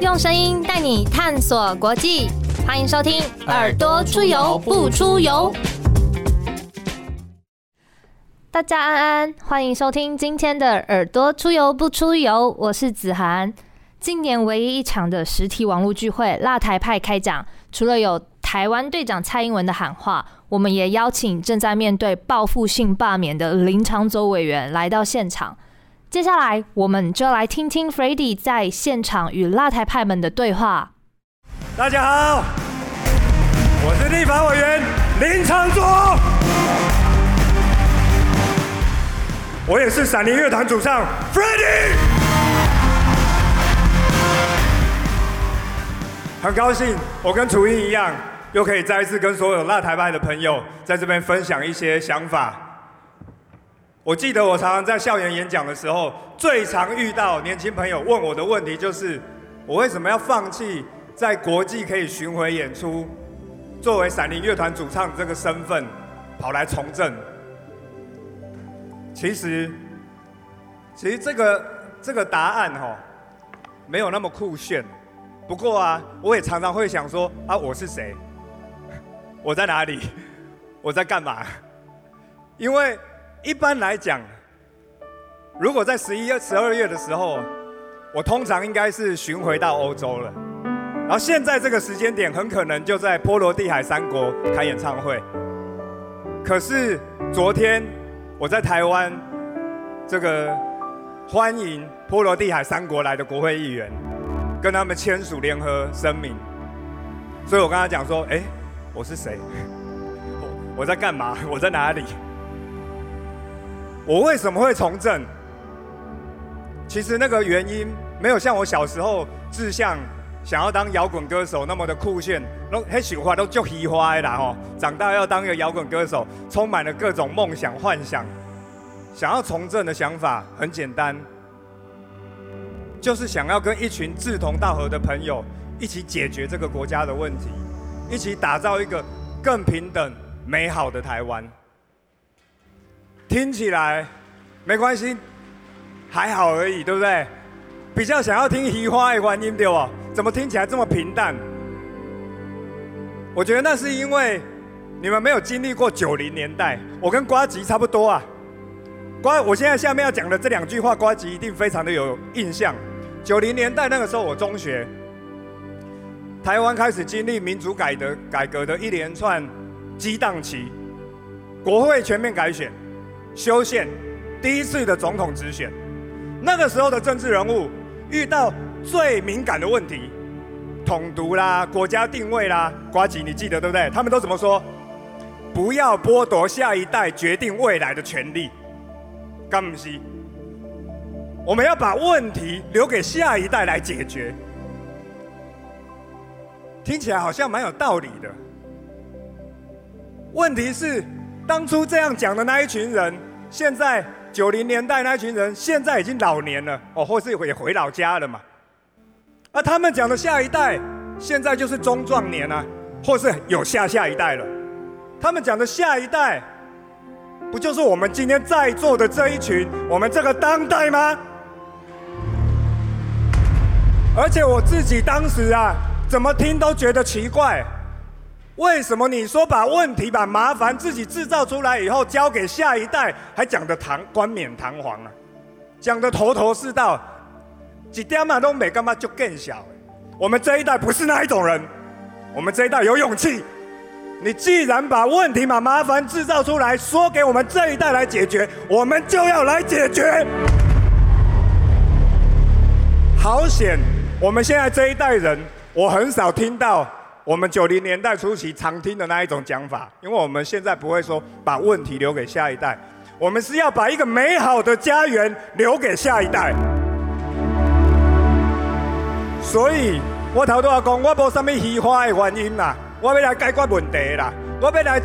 用声音带你探索国际，欢迎收听《耳朵出游不出游》。大家安安，欢迎收听今天的《耳朵出游不出游》，我是子涵。今年唯一一场的实体网络聚会——辣台派开讲，除了有台湾队长蔡英文的喊话，我们也邀请正在面对报复性罢免的林长洲委员来到现场。接下来，我们就来听听 f r e d d y 在现场与辣台派们的对话。大家好，我是立法委员林长洲，我也是闪灵乐团主唱 f r e d d y 很高兴，我跟楚英一样，又可以再一次跟所有辣台派的朋友在这边分享一些想法。我记得我常常在校园演讲的时候，最常遇到年轻朋友问我的问题就是：我为什么要放弃在国际可以巡回演出，作为闪灵乐团主唱这个身份，跑来从政？其实，其实这个这个答案哈，没有那么酷炫。不过啊，我也常常会想说：啊，我是谁？我在哪里？我在干嘛？因为。一般来讲，如果在十一月、十二月的时候，我通常应该是巡回到欧洲了。然后现在这个时间点，很可能就在波罗的海三国开演唱会。可是昨天我在台湾，这个欢迎波罗的海三国来的国会议员，跟他们签署联合声明。所以我跟他讲说：“哎，我是谁？我 我在干嘛？我在哪里？”我为什么会从政？其实那个原因没有像我小时候志向想要当摇滚歌手那么的酷炫，都那喜欢都就喜欢啦吼。长大要当一个摇滚歌手，充满了各种梦想幻想。想要从政的想法很简单，就是想要跟一群志同道合的朋友一起解决这个国家的问题，一起打造一个更平等美好的台湾。听起来没关系，还好而已，对不对？比较想要听移花的观音对不？怎么听起来这么平淡？我觉得那是因为你们没有经历过九零年代，我跟瓜吉差不多啊。瓜，我现在下面要讲的这两句话，瓜吉一定非常的有印象。九零年代那个时候，我中学，台湾开始经历民主改革改革的一连串激荡期，国会全面改选。修宪，第一次的总统直选，那个时候的政治人物遇到最敏感的问题，统独啦，国家定位啦，瓜吉你记得对不对？他们都怎么说？不要剥夺下一代决定未来的权利。干不西，我们要把问题留给下一代来解决。听起来好像蛮有道理的。问题是。当初这样讲的那一群人，现在九零年代那一群人，现在已经老年了哦，或是也回老家了嘛。而他们讲的下一代，现在就是中壮年啊，或是有下下一代了。他们讲的下一代，不就是我们今天在座的这一群，我们这个当代吗？而且我自己当时啊，怎么听都觉得奇怪。为什么你说把问题、把麻烦自己制造出来以后交给下一代，还讲得堂冠冕堂皇啊？讲得头头是道，几点嘛都没干嘛就更小。我们这一代不是那一种人，我们这一代有勇气。你既然把问题、把麻烦制造出来，说给我们这一代来解决，我们就要来解决。好险，我们现在这一代人，我很少听到。我们九零年代初期常听的那一种讲法，因为我们现在不会说把问题留给下一代，我们是要把一个美好的家园留给下一代。所以，我头都要讲，我无什么虚华的原因啦，我要来解决问题啦，我要来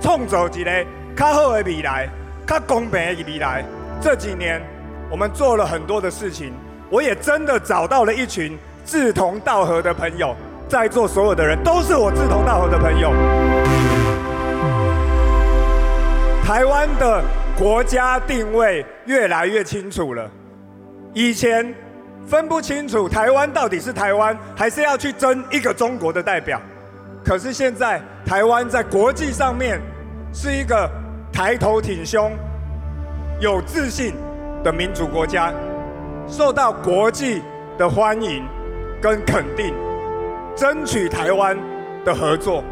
创造一个较好的未来，较公平的未来。这几年，我们做了很多的事情，我也真的找到了一群志同道合的朋友。在座所有的人都是我志同道合的朋友。台湾的国家定位越来越清楚了。以前分不清楚台湾到底是台湾，还是要去争一个中国的代表。可是现在，台湾在国际上面是一个抬头挺胸、有自信的民主国家，受到国际的欢迎跟肯定，争取台湾的合作。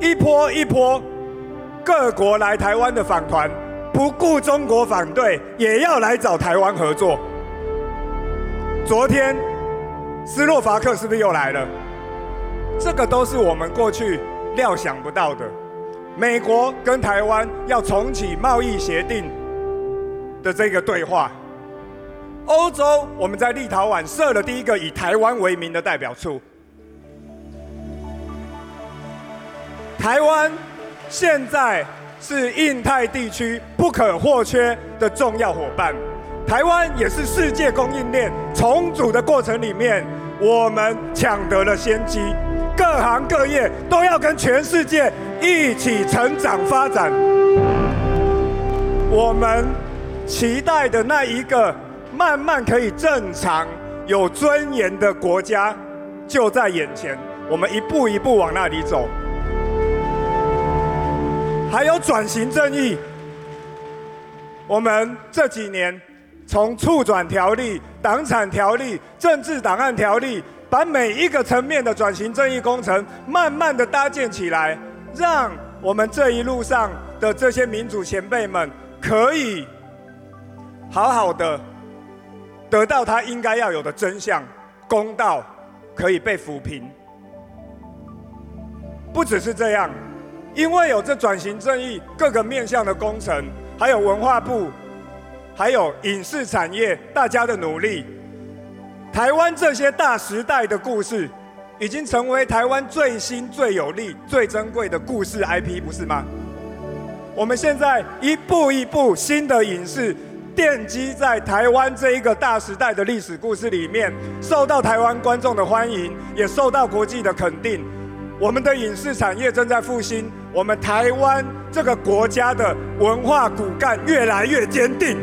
一波一波各国来台湾的访团，不顾中国反对，也要来找台湾合作。昨天斯洛伐克是不是又来了？这个都是我们过去料想不到的。美国跟台湾要重启贸易协定的这个对话。欧洲，我们在立陶宛设了第一个以台湾为名的代表处。台湾现在是印太地区不可或缺的重要伙伴。台湾也是世界供应链重组的过程里面，我们抢得了先机，各行各业都要跟全世界一起成长发展。我们期待的那一个慢慢可以正常、有尊严的国家就在眼前，我们一步一步往那里走。还有转型正义，我们这几年。从促转条例、党产条例、政治档案条例，把每一个层面的转型正义工程慢慢的搭建起来，让我们这一路上的这些民主前辈们可以好好的得到他应该要有的真相、公道，可以被抚平。不只是这样，因为有这转型正义各个面向的工程，还有文化部。还有影视产业，大家的努力，台湾这些大时代的故事，已经成为台湾最新、最有力、最珍贵的故事 IP，不是吗？我们现在一步一步新的影视奠基在台湾这一个大时代的历史故事里面，受到台湾观众的欢迎，也受到国际的肯定。我们的影视产业正在复兴，我们台湾这个国家的文化骨干越来越坚定。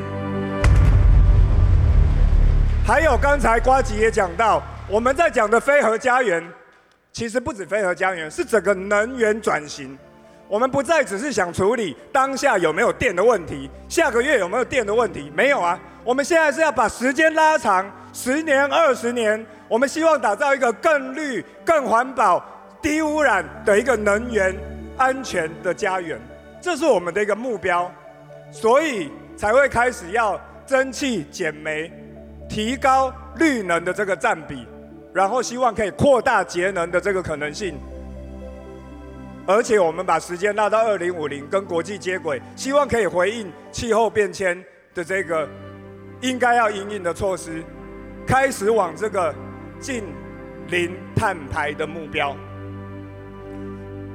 还有刚才瓜吉也讲到，我们在讲的飞核家园，其实不止飞核家园，是整个能源转型。我们不再只是想处理当下有没有电的问题，下个月有没有电的问题，没有啊。我们现在是要把时间拉长，十年、二十年，我们希望打造一个更绿、更环保、低污染的一个能源安全的家园，这是我们的一个目标，所以才会开始要蒸汽减煤。提高绿能的这个占比，然后希望可以扩大节能的这个可能性，而且我们把时间拉到二零五零，跟国际接轨，希望可以回应气候变迁的这个应该要应应的措施，开始往这个近零碳排的目标。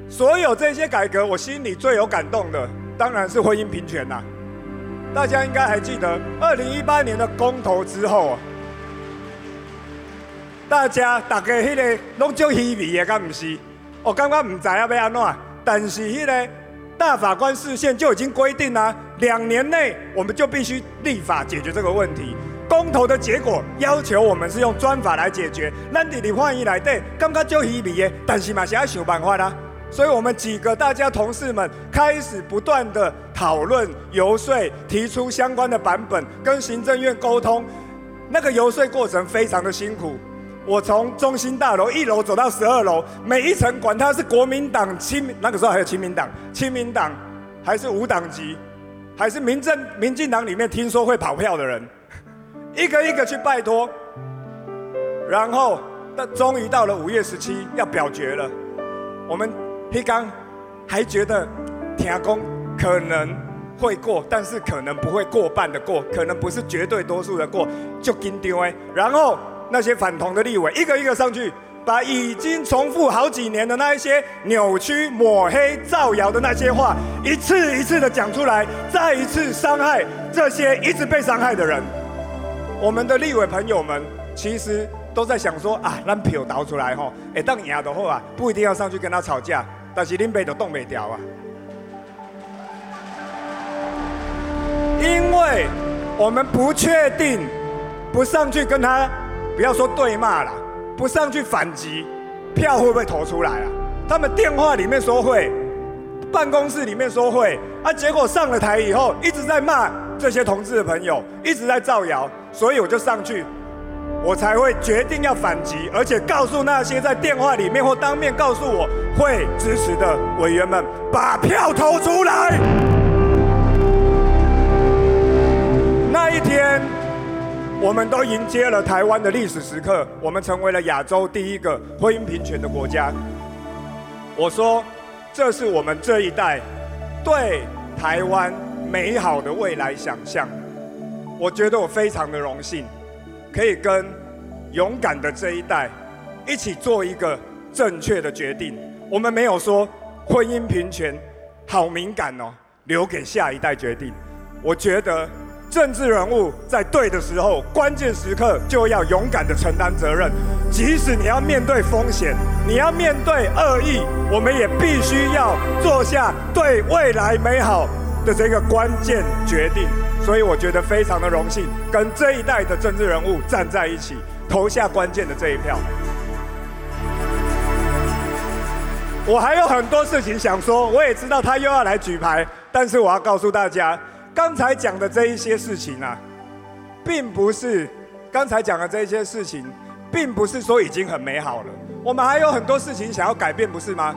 所有这些改革，我心里最有感动的，当然是婚姻平权呐。大家应该还记得，二零一八年的公投之后啊，大家大家迄个拢足稀微的，敢唔是？我刚刚唔知要要安怎，但是迄个大法官视线就已经规定啦，两年内我们就必须立法解决这个问题。公投的结果要求我们是用专法来解决，咱伫立法院内底感觉就稀微的，但是嘛是要想办法啦。所以我们几个大家同事们开始不断的讨论、游说，提出相关的版本，跟行政院沟通。那个游说过程非常的辛苦。我从中心大楼一楼走到十二楼，每一层管他是国民党、亲那个时候还有亲民党、亲民党，还是无党籍，还是民政、民进党里面听说会跑票的人，一个一个去拜托。然后，到终于到了五月十七要表决了，我们。黑刚还觉得听公可能会过，但是可能不会过半的过，可能不是绝对多数的过，就紧张哎。然后那些反同的立委一个一个上去，把已经重复好几年的那一些扭曲、抹黑、造谣的那些话，一次一次的讲出来，再一次伤害这些一直被伤害的人。我们的立委朋友们其实都在想说啊，让票倒出来吼，哎，当赢的话啊，不一定要上去跟他吵架。但是林北都动不掉啊，因为我们不确定不上去跟他，不要说对骂了，不上去反击，票会不会投出来啊？他们电话里面说会，办公室里面说会，啊，结果上了台以后一直在骂这些同志的朋友，一直在造谣，所以我就上去，我才会决定要反击，而且告诉那些在电话里面或当面告诉我会支持的委员们，把票投出来。那一天，我们都迎接了台湾的历史时刻，我们成为了亚洲第一个婚姻平权的国家。我说，这是我们这一代对台湾美好的未来想象。我觉得我非常的荣幸，可以跟勇敢的这一代一起做一个正确的决定。我们没有说婚姻平权好敏感哦，留给下一代决定。我觉得。政治人物在对的时候，关键时刻就要勇敢的承担责任，即使你要面对风险，你要面对恶意，我们也必须要做下对未来美好的这个关键决定。所以我觉得非常的荣幸，跟这一代的政治人物站在一起，投下关键的这一票。我还有很多事情想说，我也知道他又要来举牌，但是我要告诉大家。刚才讲的这一些事情啊，并不是刚才讲的这一些事情，并不是说已经很美好了。我们还有很多事情想要改变，不是吗？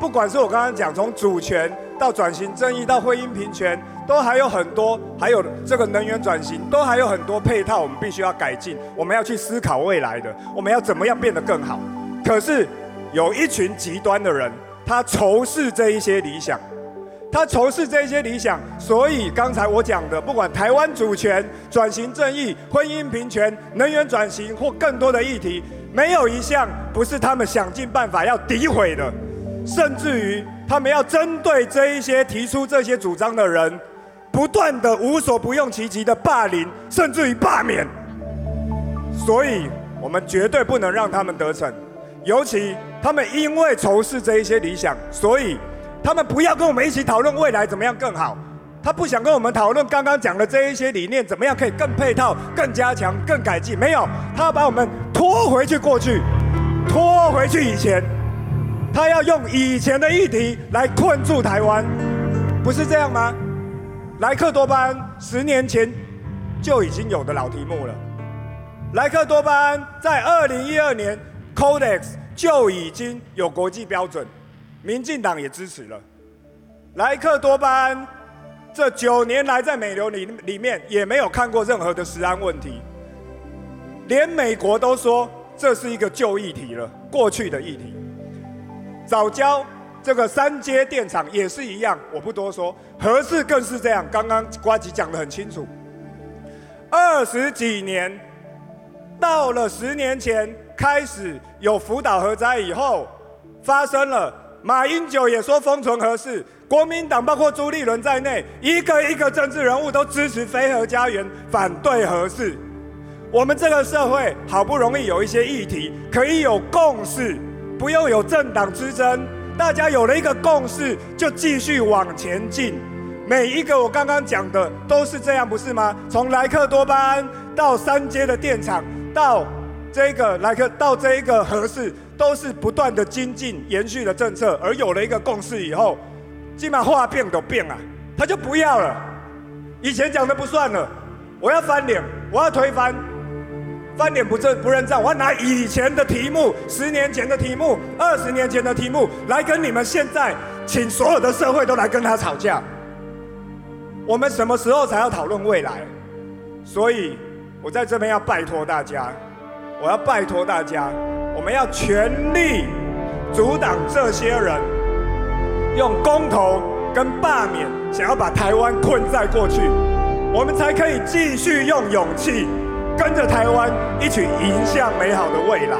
不管是我刚刚讲从主权到转型正义到婚姻平权，都还有很多，还有这个能源转型，都还有很多配套，我们必须要改进。我们要去思考未来的，我们要怎么样变得更好。可是有一群极端的人，他仇视这一些理想。他仇视这些理想，所以刚才我讲的，不管台湾主权、转型正义、婚姻平权、能源转型或更多的议题，没有一项不是他们想尽办法要诋毁的，甚至于他们要针对这一些提出这些主张的人，不断的无所不用其极的霸凌，甚至于罢免。所以我们绝对不能让他们得逞，尤其他们因为仇视这一些理想，所以。他们不要跟我们一起讨论未来怎么样更好，他不想跟我们讨论刚刚讲的这一些理念怎么样可以更配套、更加强、更改进。没有，他要把我们拖回去过去，拖回去以前，他要用以前的议题来困住台湾，不是这样吗？莱克多巴胺十年前就已经有的老题目了，莱克多巴胺在二零一二年 Codex 就已经有国际标准。民进党也支持了，莱克多巴胺这九年来在美流里里面也没有看过任何的食安问题，连美国都说这是一个旧议题了，过去的议题。早教这个三阶电厂也是一样，我不多说，核事更是这样。刚刚瓜吉讲得很清楚，二十几年，到了十年前开始有福岛核灾以后，发生了。马英九也说封存核事，国民党包括朱立伦在内，一个一个政治人物都支持非核家园，反对核事。我们这个社会好不容易有一些议题可以有共识，不用有政党之争，大家有了一个共识，就继续往前进。每一个我刚刚讲的都是这样，不是吗？从莱克多巴胺到三阶的电厂，到这个莱克，到这一个核事。都是不断的精进、延续的政策，而有了一个共识以后，起码话变都变了，他就不要了。以前讲的不算了，我要翻脸，我要推翻，翻脸不认不认账，我要拿以前的题目、十年前的题目、二十年前的题目来跟你们现在，请所有的社会都来跟他吵架。我们什么时候才要讨论未来？所以我在这边要拜托大家，我要拜托大家。我们要全力阻挡这些人用公投跟罢免，想要把台湾困在过去，我们才可以继续用勇气跟着台湾一起迎向美好的未来。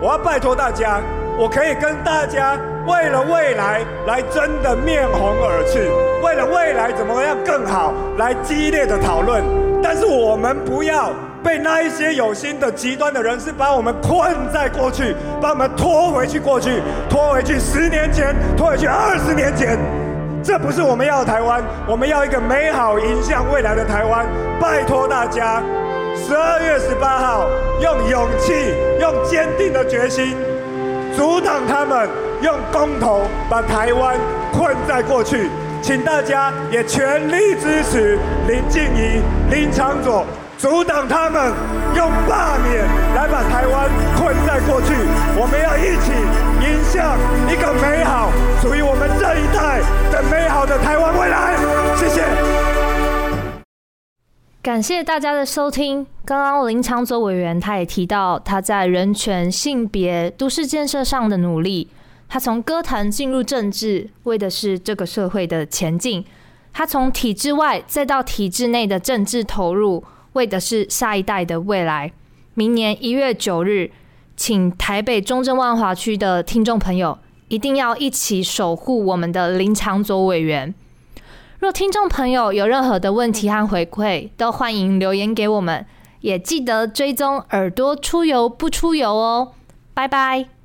我要拜托大家，我可以跟大家为了未来来真的面红耳赤，为了未来怎么样更好来激烈的讨论，但是我们不要。被那一些有心的极端的人士把我们困在过去，把我们拖回去过去，拖回去十年前，拖回去二十年前，这不是我们要的台湾。我们要一个美好迎向未来的台湾。拜托大家，十二月十八号，用勇气、用坚定的决心，阻挡他们用公投把台湾困在过去。请大家也全力支持林静怡、林长佐，阻挡他们用罢免来把台湾困在过去。我们要一起迎向一个美好、属于我们这一代的美好的台湾未来。谢谢。感谢大家的收听。刚刚林长佐委员他也提到他在人权、性别、都市建设上的努力。他从歌坛进入政治，为的是这个社会的前进；他从体制外再到体制内的政治投入，为的是下一代的未来。明年一月九日，请台北中正万华区的听众朋友一定要一起守护我们的林长佐委员。若听众朋友有任何的问题和回馈，都欢迎留言给我们，也记得追踪耳朵出游不出游哦，拜拜。